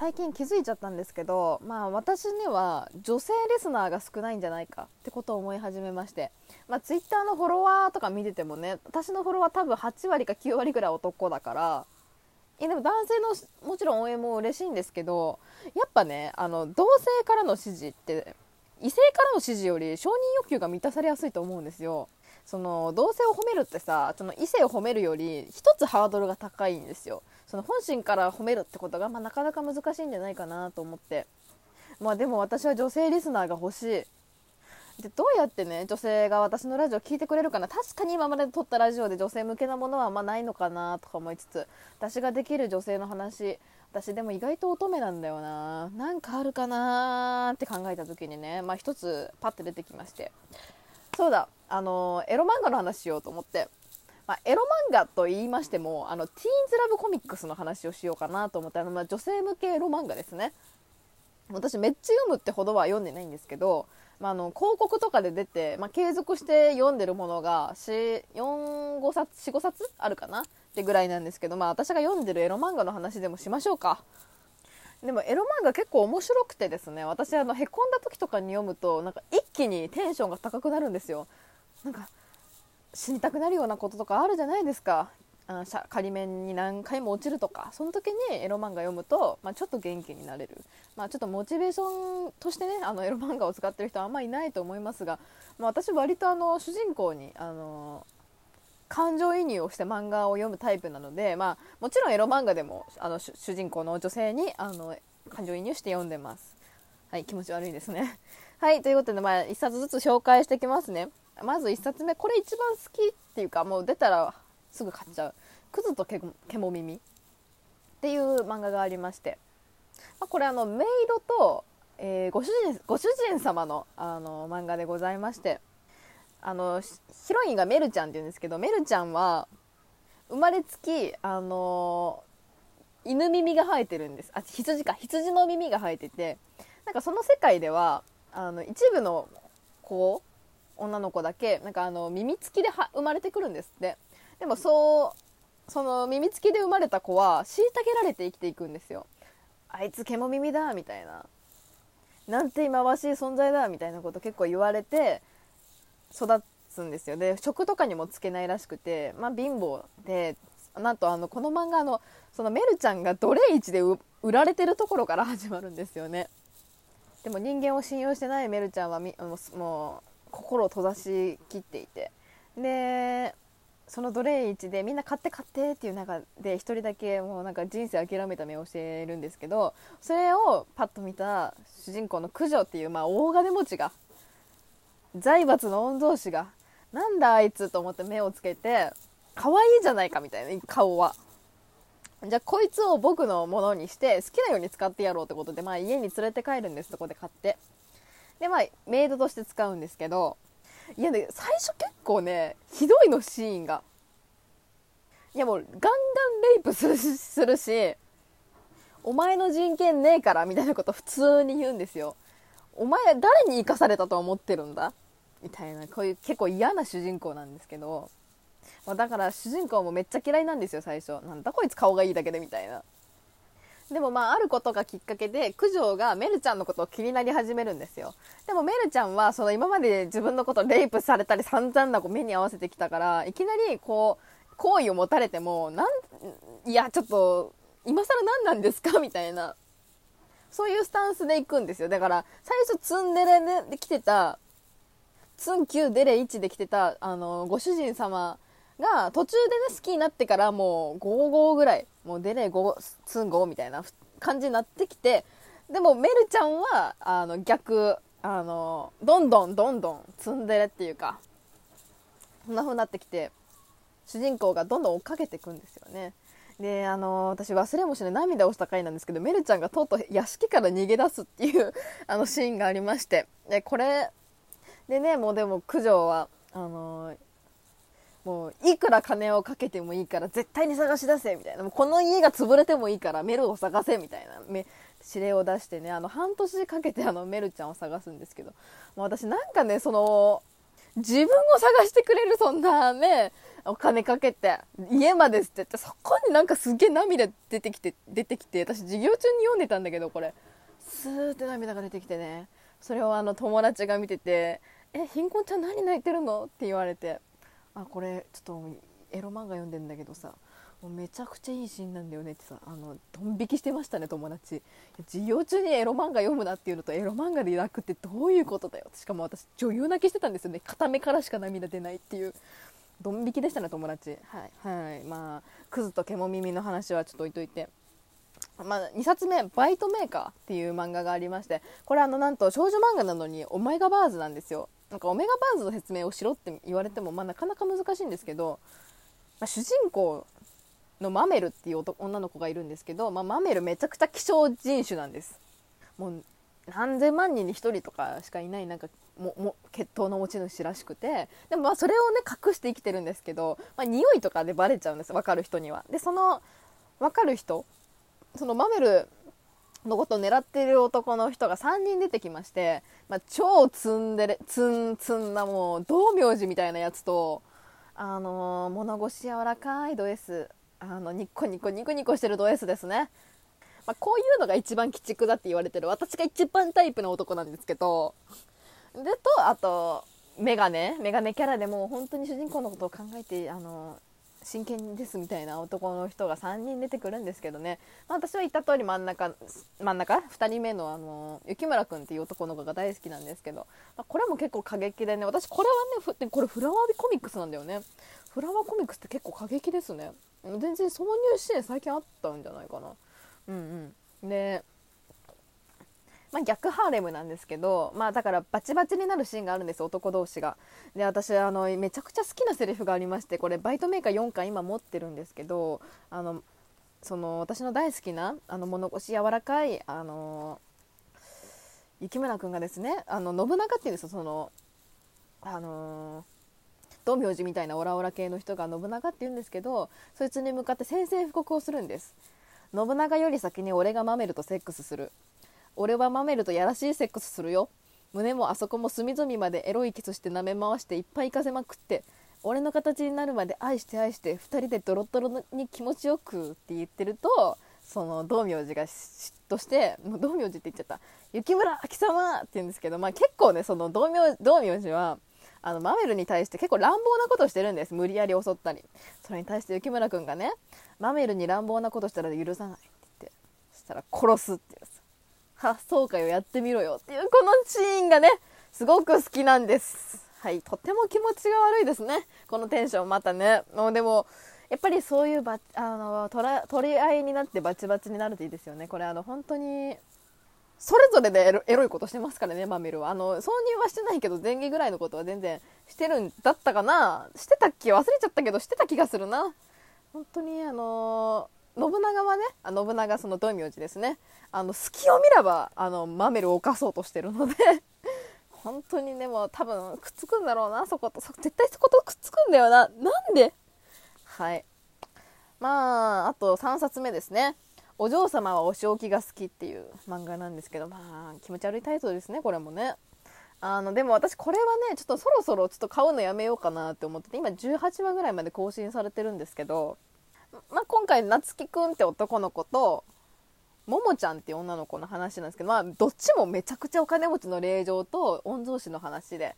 最近気づいちゃったんですけど、まあ、私には女性リスナーが少ないんじゃないかってことを思い始めまして、まあ、Twitter のフォロワーとか見ててもね私のフォロワー多分8割か9割ぐらい男だからえでも男性のもちろん応援も嬉しいんですけどやっぱねあの同性からの支持って異性からの支持より承認欲求が満たされやすいと思うんですよ。その同性を褒めるってさその異性を褒めるより一つハードルが高いんですよ。その本心から褒めるってことが、まあ、なかなか難しいんじゃないかなと思って。まあでも私は女性リスナーが欲しい。でどうやってね女性が私のラジオ聞いてくれるかな。確かに今まで撮ったラジオで女性向けなものはあんまないのかなとか思いつつ私ができる女性の話私でも意外と乙女なんだよな。なんかあるかなって考えた時にねまあ一つパッて出てきまして。そうだあのエロ漫画の話しようと思って。まあ、エロ漫画と言いましてもあのティーンズラブコミックスの話をしようかなと思ってあの、まあ、女性向けエロ漫画ですね。私めっちゃ読むってほどは読んでないんですけど、まあ、あの広告とかで出て、まあ、継続して読んでるものが45冊45冊あるかな？ってぐらいなんですけど、まあ、私が読んでるエロ漫画の話でもしましょうか。でもエロ漫画結構面白くてですね私あのへこんだ時とかに読むとなんか一気にテンションが高くなるんですよ。なんか死にたくなるようなこととかあるじゃないですか。あ仮面に何回も落ちるとかその時にエロ漫画読むと、まあ、ちょっと元気になれる、まあ、ちょっとモチベーションとしてねあのエロ漫画を使ってる人はあんまりいないと思いますが、まあ、私割とあの主人公にあの感情移入をして漫画を読むタイプなので、まあ、もちろんエロ漫画でもあの主人公の女性にあの感情移入して読んでます。はい、気持ち悪いですね。はい、ということで、まあ、1冊ずつ紹介していきますね。まず1冊目これ一番好きっていうかもう出たらすぐ買っちゃう「クズとケモ耳」っていう漫画がありまして、まあ、これあのメイドと、えー、ご主人ご主人様のあの漫画でございまして。あのヒロインがメルちゃんっていうんですけどメルちゃんは生まれつきあの犬耳が生えてるんです。あ羊か。羊の耳が生えてて。なんかその世界ではあの一部の子女の子だけなんかあの耳付きで生まれてくるんですって。でもそうその耳付きで生まれた子は虐げられて生きていくんですよ。あいつ獣耳だみたいな。なんて忌まわしい存在だみたいなこと結構言われて育つんですよ。で食とかにもつけないらしくてまあ貧乏でなんとあのこの漫画のそのメルちゃんが奴隷市で売られてるところから始まるんですよね。でも人間を信用してないメルちゃんはみもう心を閉ざしきっていて。でその奴隷市でみんな買って買ってっていう中で1人だけもうなんか人生諦めた目をしてるんですけどそれをパッと見た主人公の九条っていう、まあ、大金持ちが財閥の御曹司がなんだあいつと思って目をつけて可愛いじゃないかみたいな顔は。じゃあこいつを僕のものにして好きなように使ってやろうってことで、まあ、家に連れて帰るんですそこで買って。でまあメイドとして使うんですけどいやね最初結構ねひどいのシーンが。いやもうガンガンレイプするするしお前の人権ねえからみたいなこと普通に言うんですよ。お前誰に生かされたと思ってるんだ？みたいなこういう結構嫌な主人公なんですけど、まあ、だから主人公もめっちゃ嫌いなんですよ最初。なんだこいつ顔がいいだけでみたいな。でもまああることがきっかけで九条がメルちゃんのことを気になり始めるんですよ。でもメルちゃんはその今まで自分のことレイプされたり散々なこう目に合わせてきたからいきなりこう好意を持たれてもなんいやちょっと今更何なんですか？みたいな。そういうスタンスで行くんですよ。だから最初ツンデレで来てたツン9デレ1で来てたあのご主人様が途中でね好きになってからもう55ぐらいもう出ねえツンゴみたいな感じになってきてでもメルちゃんはあの逆あのどんどんどんどんツンデレっていうかそんな風になってきて主人公がどんどん追っかけていくんですよね。であの私忘れもしない涙をした回なんですけどメルちゃんがとうとう屋敷から逃げ出すっていう あのシーンがありまして。でこれでねもうでも九条はあのもういくら金をかけてもいいから絶対に探し出せみたいな。もうこの家が潰れてもいいからメルを探せみたいな。指令を出してねあの半年かけてあのメルちゃんを探すんですけど。もう私なんかねその自分を探してくれるそんなねお金かけて家まで捨ててそこになんかすげえ涙出てきて出てきて私授業中に読んでたんだけどこれ。スーって涙が出てきてね。それをあの友達が見てて「え貧困ちゃん何泣いてるの?」って言われて「あこれちょっとエロ漫画読んでんだけどさもうめちゃくちゃいいシーンなんだよねってさあのドン引きしてましたね友達。授業中にエロ漫画読むなっていうのとエロ漫画で泣くってどういうことだよ。しかも私女優泣きしてたんですよね。片目からしか涙出ないっていう。ドン引きでしたね友達。はいはい。まあクズと獣耳の話はちょっと置いといて。まあ、2冊目「バイトメーカー」っていう漫画がありましてこれあのなんと少女漫画なのにオメガバーズなんですよ。なんかオメガバーズの説明をしろって言われても、まあ、なかなか難しいんですけど、まあ、主人公のマメルっていう女の子がいるんですけど、まあ、マメルめちゃくちゃ希少人種なんです。もう何千万人に1人とかしかいないなんかもも血統の持ち主らしくて。でもまあそれをね隠して生きてるんですけど、まあ、匂いとかでバレちゃうんです分かる人には。でその分かる人そのマメルのことを狙っている男の人が3人出てきまして、まあ、超ツンデレツンツンなもう道明寺みたいなやつとあのー、物腰柔らかいド S あのニッコニコニコニコしてるド S ですね、まあ、こういうのが一番鬼畜だって言われてる私が一番タイプの男なんですけどでとあとメガネメガネキャラでも本当に主人公のことを考えてあの真剣ですみたいな男の人が3人出てくるんですけどね、まあ、私は言った通り真ん中真ん中？2人目のあの雪村君っていう男の子が大好きなんですけど、まあ、これも結構過激でね。私これはねこれフラワービコミックスなんだよね。フラワーコミックスって結構過激ですね。全然挿入支援最近あったんじゃないかな。うんうん。でまあ、逆ハーレムなんですけど、まあ、だからバチバチになるシーンがあるんです男同士が。で私あのめちゃくちゃ好きなセリフがありましてこれバイトメーカー4巻今持ってるんですけどあのその私の大好きなあの物腰柔らかいあの雪村君がですねあの信長っていうんですよそのあの道明寺みたいなオラオラ系の人が信長って言うんですけどそいつに向かって宣戦布告をするんです。信長より先に俺がマメルとセックスする。俺はマメルとやらしいセックスするよ。胸もあそこも隅々までエロいキスして舐め回していっぱい行かせまくって俺の形になるまで愛して愛して2人でドロドロに気持ちよくって言ってるとその道明寺が嫉妬してもう道明寺って言っちゃった。雪村秋様って言うんですけど、まあ、結構ねその道明道明寺はあのマメルに対して結構乱暴なことをしてるんです。無理やり襲ったり。それに対して雪村君がねマメルに乱暴なことしたら許さないって言ってそしたら殺すっていうんです発想会をやってみろよっていうこのシーンがねすごく好きなんです。はいとても気持ちが悪いですね。このテンションまたね。もうでもやっぱりそういうばあの取り合いになってバチバチになるといいですよね。これあの本当にそれぞれでエロエロいことしてますからねマメルは。あの挿入はしてないけど前儀ぐらいのことは全然してるんだったかな。してたっけ？忘れちゃったけどしてた気がするな。本当にあの信長はねあ信長その道明寺ですね。あの隙を見ればあのマメルを犯そうとしてるので。本当にねも多分くっつくんだろうな。そこと絶対そことくっつくんだよな。なんで？はい。まああと3冊目ですね。お嬢様はお仕置きが好きっていう漫画なんですけど、まあ、気持ち悪いタイトルですね、これもね。あの、でも私これはね、ちょっとそろそろちょっと買うのやめようかなって思ってて、今18話ぐらいまで更新されてるんですけど、まあ、今回、夏樹くんって男の子と、ももちゃんって女の子の話なんですけど、まあ、どっちもめちゃくちゃお金持ちの令嬢と御曹司の話で。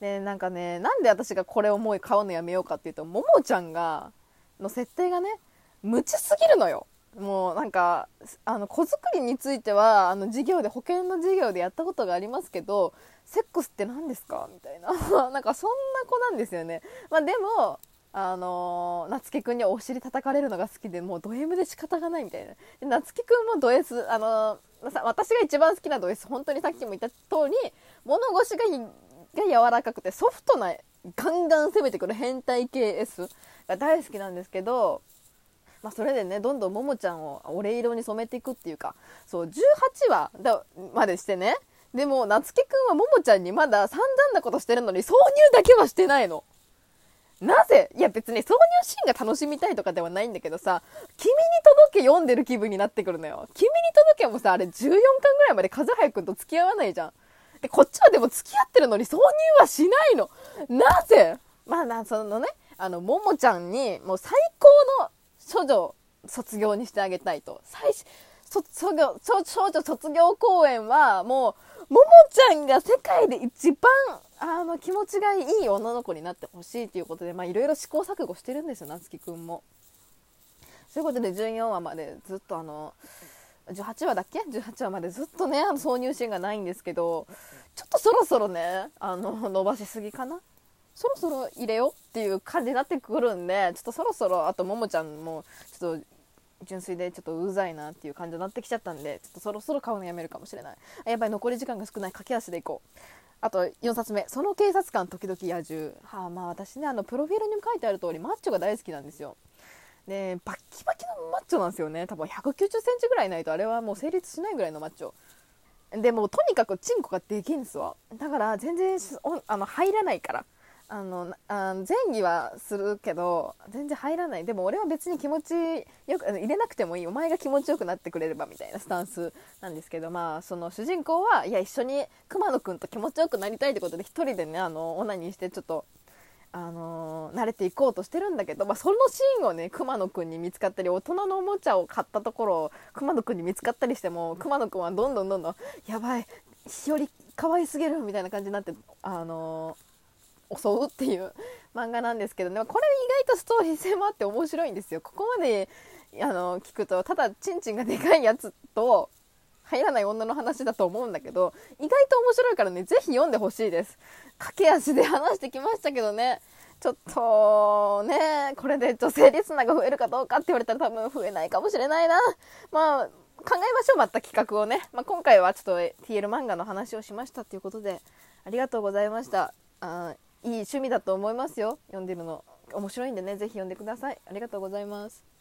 で、なんかね、なんで私がこれを思い買うのやめようかっていうと、ももちゃんが、の設定がね、無知すぎるのよ。もうなんかあの子作りについてはあの授業で保険の授業でやったことがありますけどセックスって何ですか？みたいな なんかそんな子なんですよね、まあ、でもあの夏樹くんにお尻叩かれるのが好きでもうド M で仕方がないみたいな。で夏樹くんもド S あの、私が一番好きなド S 本当にさっきも言った通り物腰がが柔らかくてソフトなガンガン攻めてくる変態系 S が大好きなんですけどまあ、それでねどんどんももちゃんをオレ色に染めていくっていうか。そう18話だまでしてね。でも夏樹くんはももちゃんにまだ散々なことしてるのに挿入だけはしてないの。なぜ？いや別に挿入シーンが楽しみたいとかではないんだけどさ、君に届け読んでる気分になってくるのよ。君に届けもさ、あれ14巻ぐらいまで風早くんと付き合わないじゃん。でこっちはでも付き合ってるのに挿入はしないのなぜ？まあなそのねあのももちゃんにもう最高の処女卒業にしてあげたいと最初卒業少女卒業公演はもうももちゃんが世界で一番あの気持ちがいい女の子になってほしいということでいろいろ試行錯誤してるんですよ夏樹くんも。そういうことで14話までずっとあの18話だっけ？18話までずっとねあの挿入シーンがないんですけどちょっとそろそろねあの伸ばしすぎかな？そろそろ入れようっていう感じになってくるんでちょっとそろそろあとももちゃんもちょっと純粋でちょっとうざいなっていう感じになってきちゃったんでちょっとそろそろ買うのやめるかもしれない。やっぱり残り時間が少ない。駆け足でいこう。あと4冊目その警察官時々野獣はあまあ私ねあのプロフィールにも書いてある通りマッチョが大好きなんですよ。でバッキバキのマッチョなんですよね多分1 9 0センチぐらいないとあれはもう成立しないぐらいのマッチョ。でもとにかくチンコができんすわ。だから全然あの入らないから。あのあ前儀はするけど全然入らない。でも俺は別に気持ちよく入れなくてもいい。お前が気持ちよくなってくれればみたいなスタンスなんですけどまあその主人公はいや一緒に熊野くんと気持ちよくなりたいってことで1人でねあのオナニーしてちょっとあのー、慣れていこうとしてるんだけど、まあ、そのシーンをね熊野くんに見つかったり大人のおもちゃを買ったところを熊野くんに見つかったりしても熊野くんはどんどんどんどんやばい日和可愛すぎるみたいな感じになってあのー、襲うっていう漫画なんですけどね。これ意外とストーリー性もあって面白いんですよ。ここまであの聞くとただチンチンがでかいやつと入らない女の話だと思うんだけど意外と面白いからね是非読んでほしいです。駆け足で話してきましたけどね。ちょっとねこれで女性リスナーが増えるかどうかって言われたら多分増えないかもしれないな。まあ考えましょうまた企画をね、まあ、今回はちょっと TL 漫画の話をしましたっていうことでありがとうございました。あいい趣味だと思いますよ。読んでるの。面白いんでね是非読んでください。ありがとうございます。